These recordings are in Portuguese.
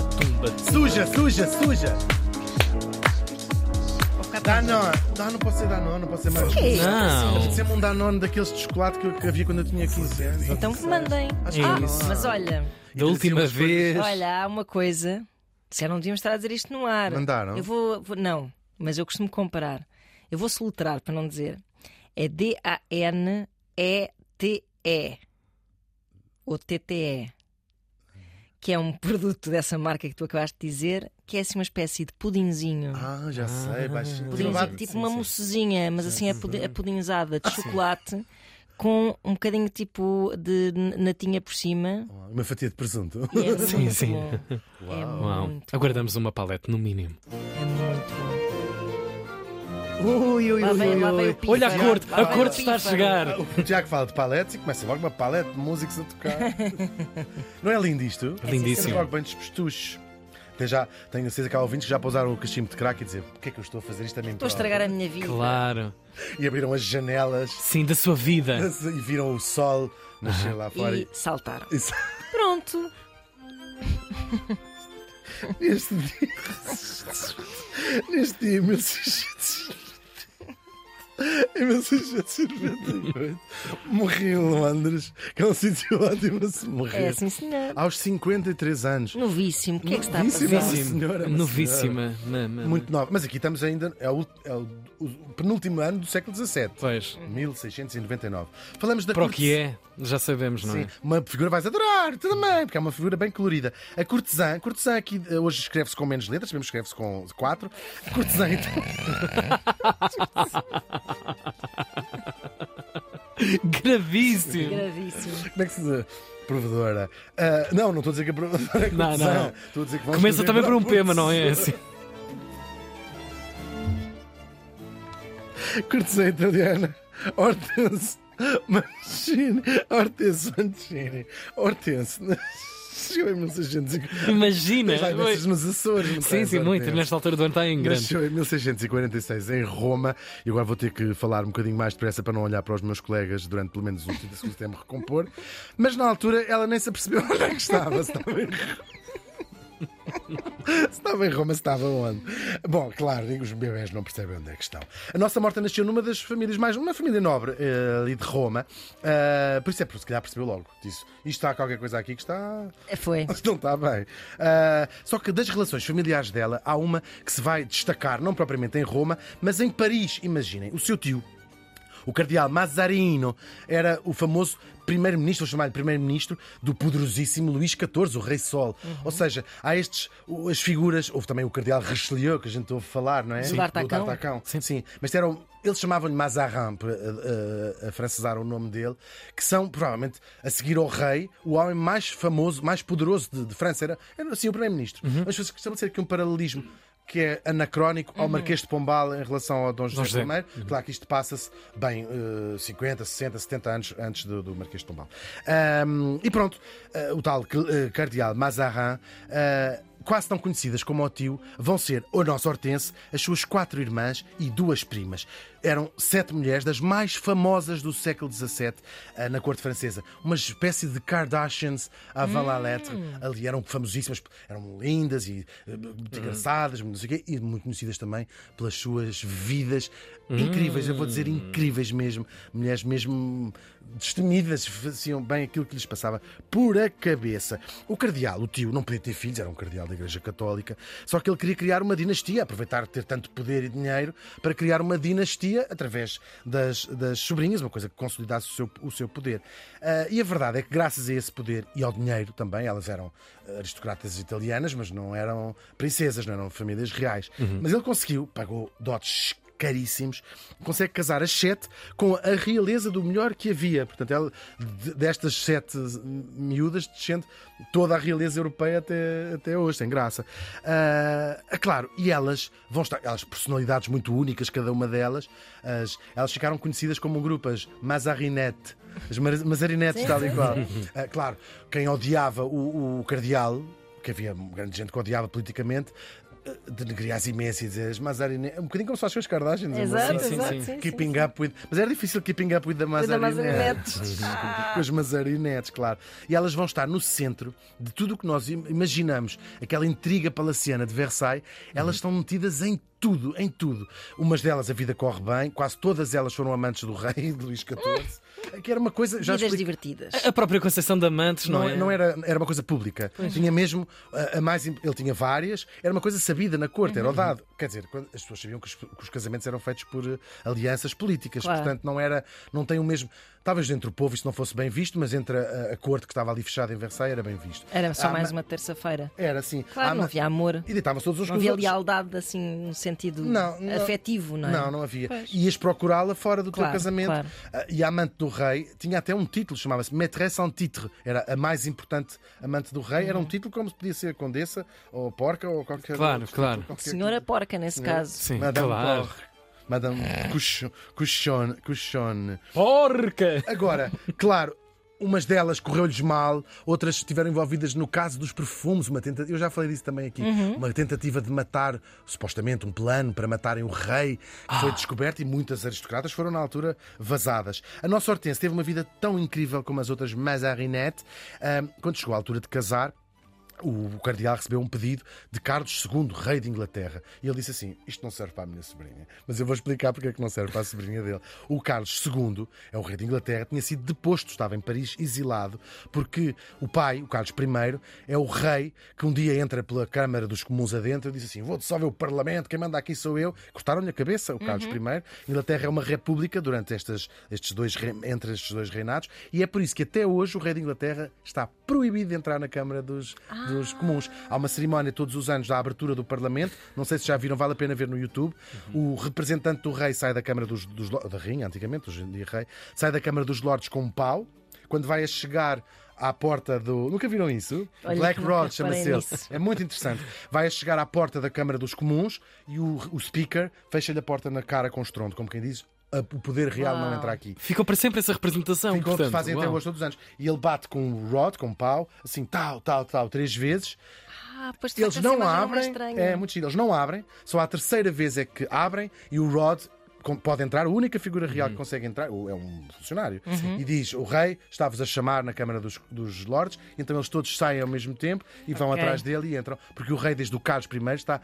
tumba, tumba. Suja, suja, suja. Danone. Não, não pode ser Danone, não pode ser mais. Quê? Não. Sempre um Danone daqueles de chocolate que, eu- que havia quando eu tinha 15 anos. Então que mandem. Acho que Ah, Isso. mas olha, Da última vez. olha, há uma coisa. Se não devíamos estar a dizer isto no ar. Mandaram? Eu vou, vou- Não, mas eu costumo comparar. Eu vou soltar para não dizer. É D-A-N-E-T-E. Ou TTE. Que é um produto dessa marca que tu acabaste de dizer, que é assim uma espécie de pudinzinho. Ah, já sei, baixinho. Pudinzinho, Sim, tipo sim, uma sim. moussezinha, mas assim é pudi- apudinhada de chocolate com um bocadinho tipo de natinha por cima. Uma fatia de presunto. É Sim, sim. bom. É Uau. muito, Aguardamos uma palete, no mínimo. É. Ui, ui, vem- vem o pífaro. Olha a corte, a corte está a chegar. O Tiago fala de paletes e começa logo uma palete de músicos a tocar. Não é lindo isto? Lindíssimo. Sempre logo bem despestucho. Até já tenho a certeza que há ouvintes que já pousaram o cachimbo de crack e dizer o que é que eu estou a fazer isto a mim Estou a estragar a minha vida. Claro. E abriram as janelas Sim, da sua vida. e viram o sol nascer lá fora. E saltaram. E... Pronto. Neste dia. Neste dia, 1600. Em 1698, morri em Londres, que é um sítio ótimo a se morrer. É sim, senhor. Aos 53 anos. Novíssimo. O que é que está a passar? Novíssimo. senhora, Novíssima. Ma- ma- Muito nova. Mas aqui estamos ainda. É o, é o- o penúltimo ano do século XVII. Pois. 1699. Falamos da Para o que é, já sabemos, não Sim, é? uma figura vais adorar, também, porque é uma figura bem colorida. A cortesã, a cortesã aqui eh, hoje escreve-se com menos letras, mesmo escreve-se com quatro. A cortesã, então. Gravíssimo. Gravíssimo. Como é que se diz? Provedora. Ah, não, não estou a dizer que a provedora é Não, não. Estou a dizer que vamos Começa também por um cortesã. pema, não é? Assim. Cortesã italiana. Hortense Mancini. Hortense Mancini. Hortense. Chegou em 1640. Imagina. Mas nos Açores. Sim, sim, muito. Hortense? Nesta altura do ano está em grande. Nasceu em 1646 em Roma e agora vou ter que falar um bocadinho mais depressa para não olhar para os meus colegas durante pelo menos uns 30 segundos até me recompor. Mas na altura ela nem se apercebeu onde é que estava. Estava em se estava em Roma, se estava onde? Bom, claro, os bebés não percebem onde é que estão. A nossa morta nasceu numa das famílias mais. uma família nobre eh, ali de Roma. Ah, por isso é, por se calhar percebeu logo. Disse: isto está qualquer coisa aqui que está. Foi. Não está bem. Ah, só que das relações familiares dela, há uma que se vai destacar, não propriamente em Roma, mas em Paris. Imaginem, o seu tio, o cardeal Mazarino, era o famoso primeiro-ministro, chamar-lhe primeiro-ministro, do poderosíssimo Luís XIV, o Rei Sol. Ou seja, há estes, o- as figuras, houve também o cardeal Richelieu, que a gente ouve falar, não é? Do D'Artagnan. D'Artagnan. Sim, sim. Mas eram, eles chamavam-lhe Mazarin, para, a, a, a francesar o nome dele, que são, provavelmente, a seguir ao rei, o homem mais famoso, mais poderoso de, de França. Era, era assim o primeiro-ministro. Mas se estabelecer aqui um paralelismo que é anacrónico ao Marquês de Pombal em relação ao Dom José, José. I. Claro que isto passa-se bem eh, 50, 60, 70 anos antes do, do Marquês de Pombal. Ahm, e pronto, eh, o tal eh, cardeal Mazarin, eh, quase tão conhecidas como o tio, vão ser a nossa Hortense, as suas quatro irmãs e duas primas. Eram sete mulheres das mais famosas do século XVII eh, na corte francesa. Uma espécie de Kardashians avant la lettre. Ali eram famosíssimas, eram lindas e eh, muito engraçadas, não sei o quê, e muito conhecidas também pelas suas vidas incríveis, eu vou dizer incríveis mesmo. Mulheres mesmo destemidas, faziam bem aquilo que lhes passava por a cabeça. O cardeal, o tio, não podia ter filhos, era um cardeal da Igreja Católica, só que ele queria criar uma dinastia, aproveitar ter tanto poder e dinheiro para criar uma dinastia através das, das sobrinhas, uma coisa que consolidasse o seu, o seu poder. Ah, e a verdade é que, graças a esse poder e ao dinheiro também, elas eram aristocratas italianas, mas não eram princesas, não eram famílias reais. Mas ele conseguiu, pagou dotes caríssimos, consegue casar as sete com a realeza do melhor que havia. Portanto, ela, de- destas sete miúdas, descende toda a realeza europeia até, até hoje, sem graça. Ah, claro, e elas vão estar, elas personalidades muito únicas, cada uma delas, as, elas ficaram conhecidas como um grupo, as Mazarinette. As Mazarinettes, tal e qual. Ah, claro, quem odiava o, o cardeal, que havia grande gente que odiava politicamente, denegrir as imensas e dizer as Mazarinette. Um bocadinho como se faz com as Kardashians. uma Exato, sim, exato. sim. sim, sim, Keeping up with. Mas era difícil keeping up with the. Mazarinettes. Com as Mazarinettes, claro. E elas vão estar no centro de tudo o que nós im- imaginamos, aquela intriga palaciana de Versailles, elas estão metidas em tudo, em tudo. Umas delas a vida corre bem, quase todas elas foram amantes do rei, de Luís XIV. Que era uma coisa. Já Vidas divertidas. A própria Conceição de Amantes, não, não, é? não era, era uma coisa pública. Tinha mesmo a, a mais. Ele tinha várias, era uma coisa sabida na corte, Uhum. era o dado. Quer dizer, quando- as pessoas sabiam que os, que os casamentos eram feitos por eh, alianças políticas, Claro. portanto não era. Não tem o mesmo. Talvez entre o povo isto não fosse bem visto, mas entre a, a corte que estava ali fechada em Versailles era bem visto. Era só Ah, mais ma- uma terça-feira. Era assim. Claro, Ah, não havia amor. E deitavam-se todos uns Não os havia outros. lealdade assim no sentido Não, não- afetivo, não é? Não, não havia. Pois. Ias procurá-la fora do teu Claro, casamento. claro. Ah, E a amante do rei tinha até um título, chamava-se Maîtresse en titre. Era a mais importante amante do rei. Uhum. Era um título como se podia ser condessa ou porca ou qualquer Claro, outro claro. qualquer Senhora porca, nesse Senhora- caso. Sim, Madame claro. Madame Cuchon. Cuchon. Cuchon. Porca! Agora, claro. Umas delas correu-lhes mal, outras estiveram envolvidas no caso dos perfumes. Uma tenta... Eu já falei disso também aqui. Uma tentativa de matar, supostamente, um plano para matarem o rei, que foi descoberto e muitas aristocratas foram, na altura, vazadas. A nossa Hortense teve uma vida tão incrível como as outras Mazarinette. Ahm, quando chegou à altura de casar, o cardeal recebeu um pedido de Carlos II, rei de Inglaterra. E ele disse assim: Isto não serve para a minha sobrinha. Mas eu vou explicar porque é que não serve para a sobrinha dele. O Carlos II, é o rei de Inglaterra, tinha sido deposto, estava em Paris exilado, porque o pai, o Carlos I, é o rei que um dia entra pela Câmara dos Comuns adentro e diz assim: Vou dissolver o Parlamento, quem manda aqui sou eu. Cortaram-lhe a cabeça, o Carlos I. Inglaterra é uma república durante estas, estes dois, re- entre estes dois reinados, e é por isso que até hoje o rei de Inglaterra está proibido de entrar na Câmara dos, dos Comuns. Há uma cerimónia todos os anos da abertura do Parlamento, não sei se já viram, vale a pena ver no YouTube. O representante do rei sai da Câmara dos, dos da Rainha, antigamente, hoje em dia rei, sai da Câmara dos Lordes com um pau. Quando vai a chegar à porta do. Nunca viram isso? Olha Black Rod chama-se ele. É muito interessante. Vai a chegar à porta da Câmara dos Comuns e o, o speaker fecha-lhe a porta na cara com estrondo, como quem diz. "A- O poder real não entra aqui. Ficou para sempre essa representação. Ficou portanto, fazem até hoje todos os anos. E ele bate com o rod, com o pau, assim, tal, tal, tal, três vezes. Ah, pois Eles não é abrem. estranha. É muito giro. Eles não abrem. Só à terceira vez é que abrem e o Rod pode entrar. A única figura real Uhum. que consegue entrar é um funcionário. E diz: O rei está-vos a chamar na Câmara dos, dos Lordes. Então eles todos saem ao mesmo tempo e vão Ok. atrás dele e entram. Porque o rei, desde o Carlos I, está.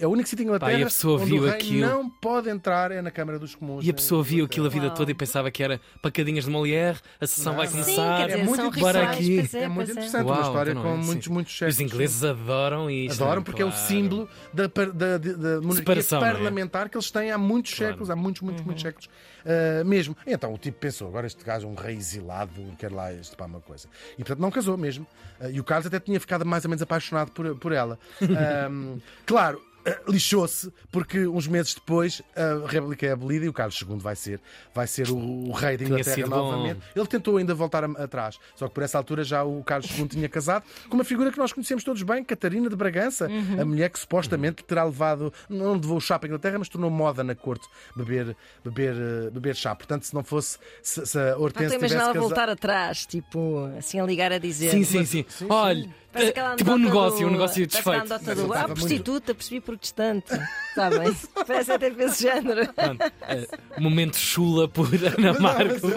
É o único sítio em Inglaterra Pá, e a pessoa onde viu o rei aquilo. não pode entrar é na Câmara dos Comuns. E a em pessoa viu aquilo a vida toda e pensava que era pacadinhas de Molière, a sessão vai Não. Sim, começar. quer dizer, É muito interessante. Pois É muito pois interessante, uma Uau, história então não é? com Sim, muitos, muitos E séculos. Os ingleses adoram isto. Adoram né? porque é o Claro. símbolo da, da, da- da monarquia é? parlamentar que eles têm há muitos Claro. séculos, há muitos, muitos, Uhum. muitos séculos uh, mesmo. Então o tipo pensou: agora este gajo é um rei exilado, quer lá este para uma coisa. E portanto não casou mesmo. Uh, e o Carlos até tinha ficado mais ou menos apaixonado por, por ela. Um, claro. Uh, Lixou-se porque uns meses depois a República é abolida e o Carlos II vai ser, vai ser o, o rei da Inglaterra bom. novamente. Ele tentou ainda voltar a- atrás, só que por essa altura já o Carlos II tinha casado com uma figura que nós conhecemos todos bem, Catarina de Bragança, a mulher que supostamente terá levado, não levou o chá para a Inglaterra, mas tornou moda na corte beber, beber, eh, beber chá. Portanto, se não fosse, se, se a Não estou Hortense a tivesse casado. voltar atrás, tipo, assim a ligar a dizer. Sim, sim, sim. Olha, Parece aquela eh, tipo um negócio, do- um negócio desfeito. Ah, prostituta, percebi protestante. Sabem? Parece até desse género. Pronto, eh, momento chula por Ana Marco.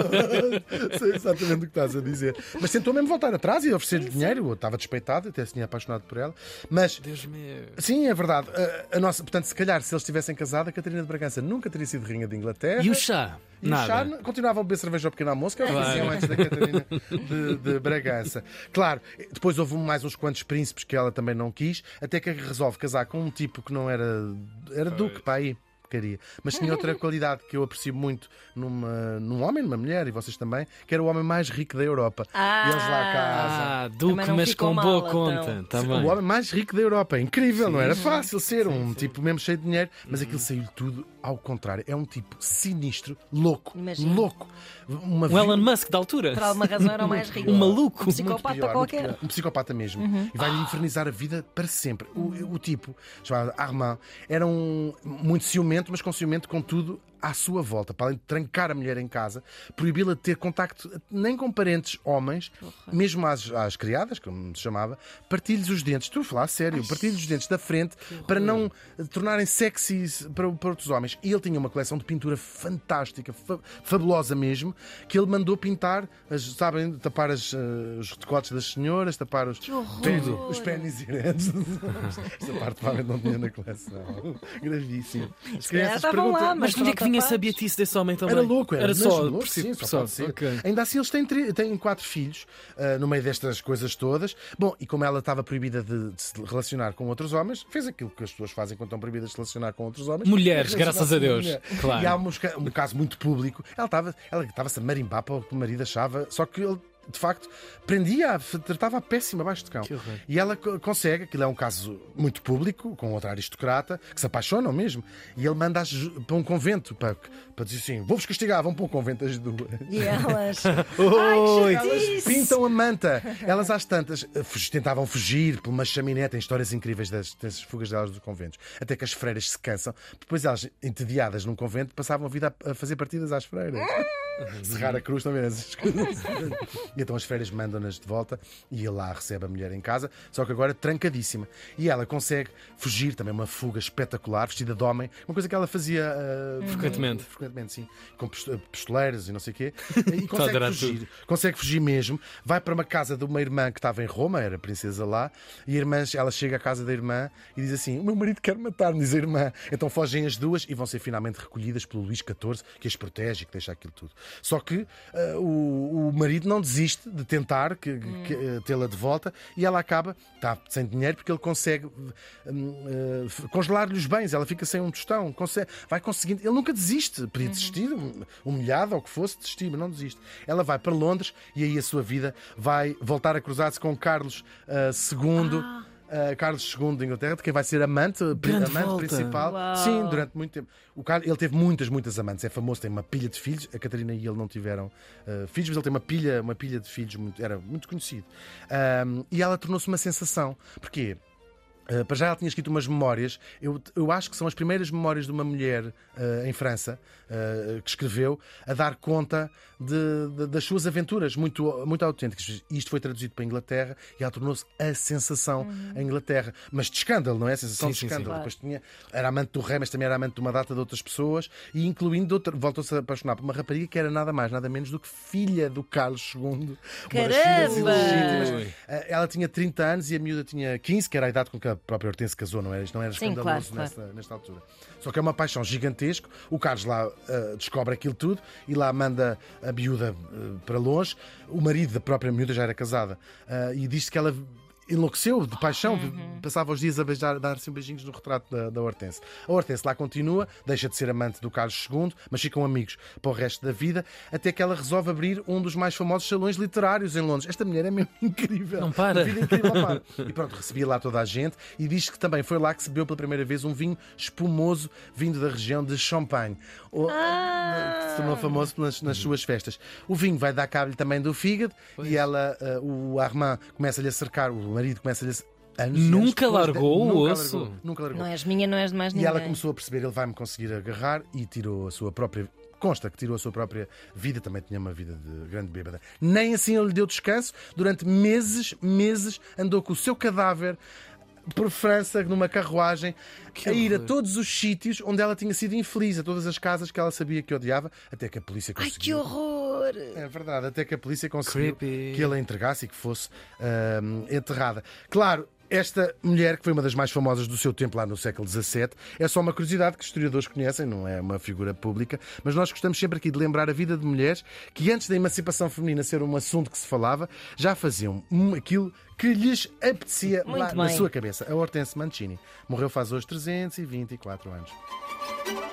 sei exatamente o que estás a dizer. Mas tentou mesmo voltar atrás e oferecer-lhe dinheiro. Eu estava despeitado, até se tinha apaixonado por ela. Mas Deus meu. Sim, é verdade. A, a nossa, portanto, se calhar, se eles tivessem casado, a Catarina de Bragança nunca teria sido rainha de Inglaterra. E o chá? E o Nada. chá n- continuava a beber cerveja ao pequeno almoço, que era o que antes da Catarina de, de Bragança. Claro, depois houve mais uns quantos príncipes que ela também não quis, até que resolve casar com um tipo que não era. Era duque, para aí. Queria. Mas tinha outra qualidade que eu aprecio muito numa, num homem, numa mulher, e vocês também, que era o homem mais rico da Europa. Ah. e eles lá casam. Ah, Também Duque, mas com mal, boa então. conta. Tá O homem mais rico da Europa. Incrível, não era fácil ser um tipo mesmo cheio de dinheiro, mas Uhum. aquilo saiu tudo ao contrário. É um tipo sinistro, louco, Imagino. louco. Uma Um Elon Musk da altura. Por alguma razão era o mais rico. Um maluco. Um psicopata pior, qualquer. Um psicopata mesmo. Uhum. E vai-lhe infernizar a vida para sempre. O, o tipo, chamado Armand, era um muito ciumento, mas com ciumento com tudo à sua volta, para além de trancar a mulher em casa, proibi-la de ter contacto nem com parentes homens, mesmo às, às criadas, como se chamava, partilhe-lhes os dentes. Estou a falar a sério, partilhe-lhes os dentes da frente para não eh, tornarem sexys para, para outros homens. E ele tinha uma coleção de pintura fantástica, fa- fabulosa mesmo, que ele mandou pintar, as, sabem, tapar as, eh, os decotes das senhoras, tapar os, pênis, os pênis grandes. Esta parte provavelmente não tinha na coleção. Gravíssimo. As calhar estavam lá, Mas Mas onde é que vinha essa tapados. beatice desse homem também? Era louco, era, era só, louco, por si- sim, por só pode ser. Ok. Ainda assim, eles têm, têm quatro filhos ah, no meio destas coisas todas. Bom, e como ela estava proibida de, de se relacionar com outros homens, fez aquilo que as pessoas fazem quando estão proibidas de se relacionar com outros homens. Mulheres, graças a Deus. mulher. Claro. E há um, um caso muito público. Ela estava ela estava-se a marimbar para o que o marido achava, só que ele. De facto, prendia, tratava-a péssima abaixo de cão. E ela co- consegue, aquilo é um caso muito público, com outra aristocrata, que se apaixonam mesmo. E ele manda-as para um convento, para, para dizer assim: vou-vos castigar, vão para um convento as duas. E elas. Oi! Ai, que chatice! Pintam a manta. Elas às tantas eh, tentavam fugir por uma chaminé. Tem histórias incríveis das, das fugas delas dos conventos. Até que as freiras se cansam. Depois elas, entediadas num convento, passavam a vida a, a fazer partidas às freiras. Serrar a cruz também. Essas coisas. E então as freiras mandam-nas de volta e ele lá recebe a mulher em casa, só que agora trancadíssima. E ela consegue fugir, também uma fuga espetacular, vestida de homem, uma coisa que ela fazia ah, Frequentemente. frequentemente, sim, com pist- pistoleiros e não sei o quê, e consegue fugir. Consegue fugir mesmo, vai para uma casa de uma irmã que estava em Roma, era princesa lá, e a irmã, ela chega à casa da irmã e diz assim: O meu marido quer matar-me, diz a irmã. Então fogem as duas e vão ser finalmente recolhidas pelo Luís XIV, que as protege e que deixa aquilo tudo. Só que ah, o, o marido não desiste de tentar que- que- eh, tê-la de volta e ela acaba, está sem dinheiro, porque ele consegue hum, f- congelar-lhe os bens, ela fica sem um tostão, consegue, vai conseguindo. Ele nunca desiste, podia desistir, hum, humilhado ou o que fosse, desistir, mas não desiste. Ela vai para Londres e aí a sua vida vai voltar a cruzar-se com Carlos II. ah, Carlos II de Inglaterra, de quem vai ser amante, Grande amante volta. principal. Uau. Sim, durante muito tempo. O Carlos, ele teve muitas, muitas amantes. É famoso, tem uma pilha de filhos. A Catarina e ele não tiveram ah, filhos, mas ele tem uma pilha, uma pilha de filhos, muito- era muito conhecido. E ela tornou-se uma sensação. Porquê? Uh, para já ela tinha escrito umas memórias, eu, eu acho que são as primeiras memórias de uma mulher uh, em França uh, que escreveu a dar conta de- de- das suas aventuras muito, muito autênticas. Isto foi traduzido para a Inglaterra e ela tornou-se a sensação em Inglaterra. Mas de escândalo, não é? A sensação Sim, de sim, sim. escândalo. Claro. Depois tinha, era amante do rei, mas também era amante de uma data de outras pessoas e incluindo voltou-se a apaixonar por uma rapariga que era nada mais, nada menos do que filha do Carlos II. Uma das filhas Caramba! ilegítimas. Ela tinha 30 anos e a miúda tinha 15, que era a idade com que a própria Hortense casou, não era? Isto não era Sim, escandaloso claro, nesta, nesta altura. Só que é uma paixão gigantesca. O Carlos lá uh, descobre aquilo tudo e lá manda a miúda uh, para longe. O marido da própria miúda já era casada uh, e diz que ela enlouqueceu de paixão, passava os dias a beijar, dar-se beijinhos no retrato da, da Hortense. A Hortense lá continua, deixa de ser amante do Carlos II, mas ficam amigos para o resto da vida, até que ela resolve abrir um dos mais famosos salões literários em Londres. Esta mulher é mesmo incrível. Não para. Vida incrível, para. E pronto, recebia lá toda a gente e diz que também foi lá que se bebeu pela primeira vez um vinho espumoso vindo da região de Champagne, o- que se tornou famoso nas, nas suas festas. O vinho vai dar cabo também do fígado e ela, eh, o Armand, começa-lhe a cercar, o marido começa-lhe a. Anos e anos Nunca depois de- largou o nunca osso? Largou, nunca largou. Não és minha, não és de mais E ninguém. ela começou a perceber, ele vai-me conseguir agarrar e tirou a sua própria. Consta que tirou a sua própria vida, também tinha uma vida de grande bêbada. Nem assim ele lhe deu descanso. Durante meses, meses, andou com o seu cadáver por França, numa carruagem, Que a ir a todos os sítios onde ela tinha sido infeliz, a todas as casas que ela sabia que odiava, até que a polícia Ai, conseguiu. que horror! É verdade, até que a polícia conseguiu Creepy. que ele a entregasse e que fosse enterrada. Claro, esta mulher, que foi uma das mais famosas do seu tempo lá no século XVII, é só uma curiosidade que os historiadores conhecem, não é uma figura pública, mas nós gostamos sempre aqui de lembrar a vida de mulheres que antes da emancipação feminina ser um assunto que se falava, já faziam aquilo que lhes apetecia Muito lá na bem. sua cabeça. A Hortense Mancini morreu faz hoje 324 anos.